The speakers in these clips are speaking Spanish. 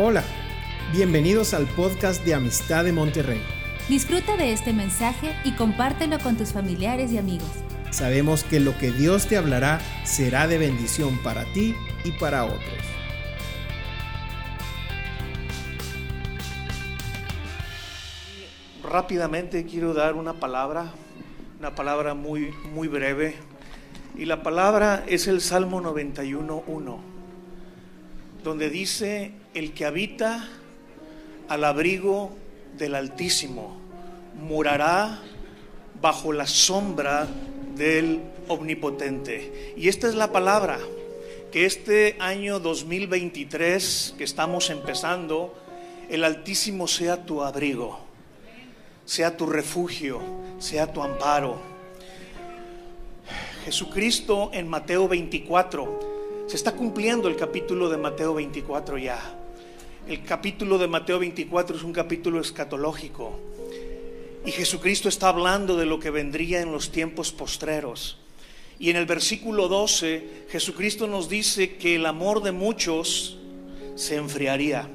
Hola, bienvenidos al podcast de Amistad de Monterrey. Disfruta de este mensaje y compártelo con tus familiares y amigos. Sabemos que lo que Dios te hablará será de bendición para ti y para otros. Rápidamente quiero dar una palabra, una palabra muy, muy breve. Y la palabra es el Salmo 91.1 donde dice, el que habita al abrigo del Altísimo morará bajo la sombra del Omnipotente. Y esta es la palabra, que este año 2023 que estamos empezando, el Altísimo sea tu abrigo, sea tu refugio, sea tu amparo. Jesucristo en Mateo 24 se está cumpliendo el capítulo de Mateo 24 ya. El capítulo de Mateo 24 es un capítulo escatológico. Y Jesucristo está hablando de lo que vendría en los tiempos postreros. Y en el versículo 12, Jesucristo nos dice que el amor de muchos se enfriaría.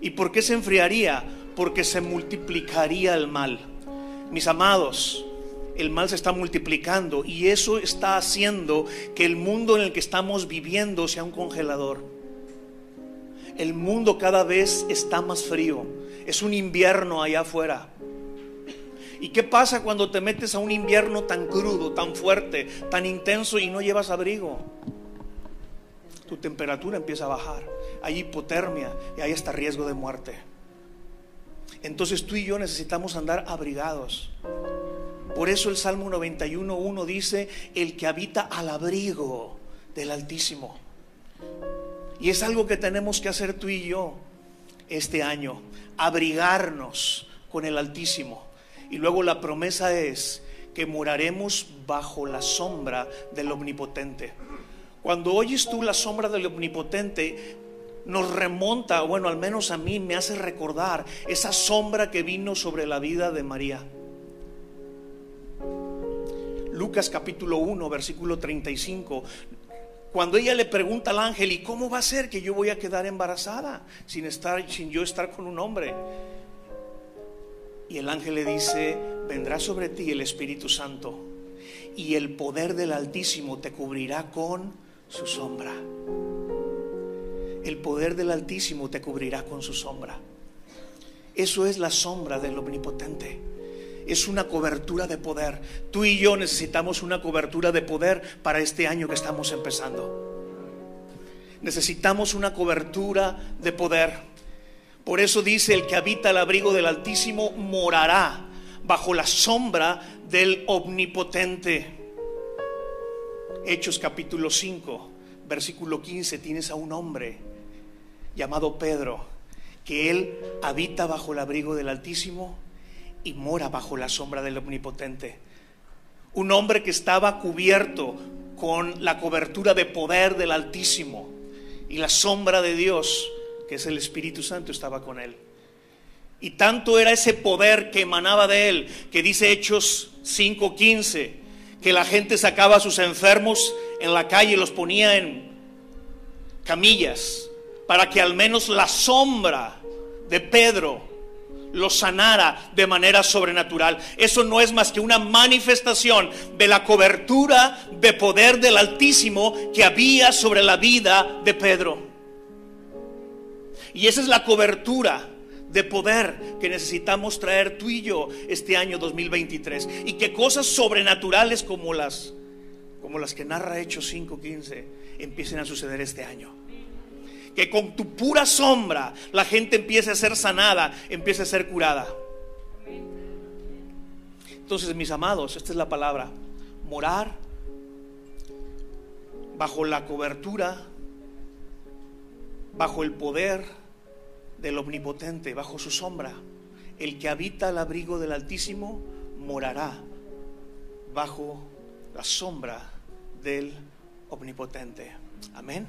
¿Y por qué se enfriaría? Porque se multiplicaría el mal. Mis amados, el mal se está multiplicando y eso está haciendo que el mundo en el que estamos viviendo sea un congelador. El mundo cada vez está más frío. Es un invierno allá afuera. ¿Y qué pasa cuando te metes a un invierno tan crudo, tan fuerte, tan intenso y no llevas abrigo? Tu temperatura empieza a bajar. Hay hipotermia y hay hasta riesgo de muerte. Entonces tú y yo necesitamos andar abrigados. Por eso el Salmo 91.1 dice, el que habita al abrigo del Altísimo. Y es algo que tenemos que hacer tú y yo este año, abrigarnos con el Altísimo. Y luego la promesa es que moraremos bajo la sombra del Omnipotente. Cuando oyes tú la sombra del Omnipotente, nos remonta, bueno, al menos a mí me hace recordar esa sombra que vino sobre la vida de María. Lucas capítulo 1, versículo 35. Cuando ella le pregunta al ángel, ¿y cómo va a ser que yo voy a quedar embarazada sin, estar, sin yo estar con un hombre? Y el ángel le dice, vendrá sobre ti el Espíritu Santo y el poder del Altísimo te cubrirá con su sombra. El poder del Altísimo te cubrirá con su sombra. Eso es la sombra del Omnipotente es una cobertura de poder. Tú y yo necesitamos una cobertura de poder para este año que estamos empezando. Necesitamos una cobertura de poder. Por eso dice, el que habita el abrigo del Altísimo morará bajo la sombra del Omnipotente. Hechos capítulo 5, versículo 15, tienes a un hombre llamado Pedro, que él habita bajo el abrigo del Altísimo y mora bajo la sombra del Omnipotente. Un hombre que estaba cubierto con la cobertura de poder del Altísimo y la sombra de Dios, que es el Espíritu Santo, estaba con él. Y tanto era ese poder que emanaba de él, que dice Hechos 5:15, que la gente sacaba a sus enfermos en la calle y los ponía en camillas, para que al menos la sombra de Pedro lo sanara de manera sobrenatural. Eso no es más que una manifestación de la cobertura de poder del Altísimo que había sobre la vida de Pedro. Y esa es la cobertura de poder que necesitamos traer tú y yo este año 2023 y que cosas sobrenaturales como las como las que narra Hechos 5:15 empiecen a suceder este año que con tu pura sombra la gente empiece a ser sanada, empiece a ser curada. Entonces, mis amados, esta es la palabra, morar bajo la cobertura, bajo el poder del Omnipotente, bajo su sombra. El que habita al abrigo del Altísimo morará bajo la sombra del Omnipotente. Amén.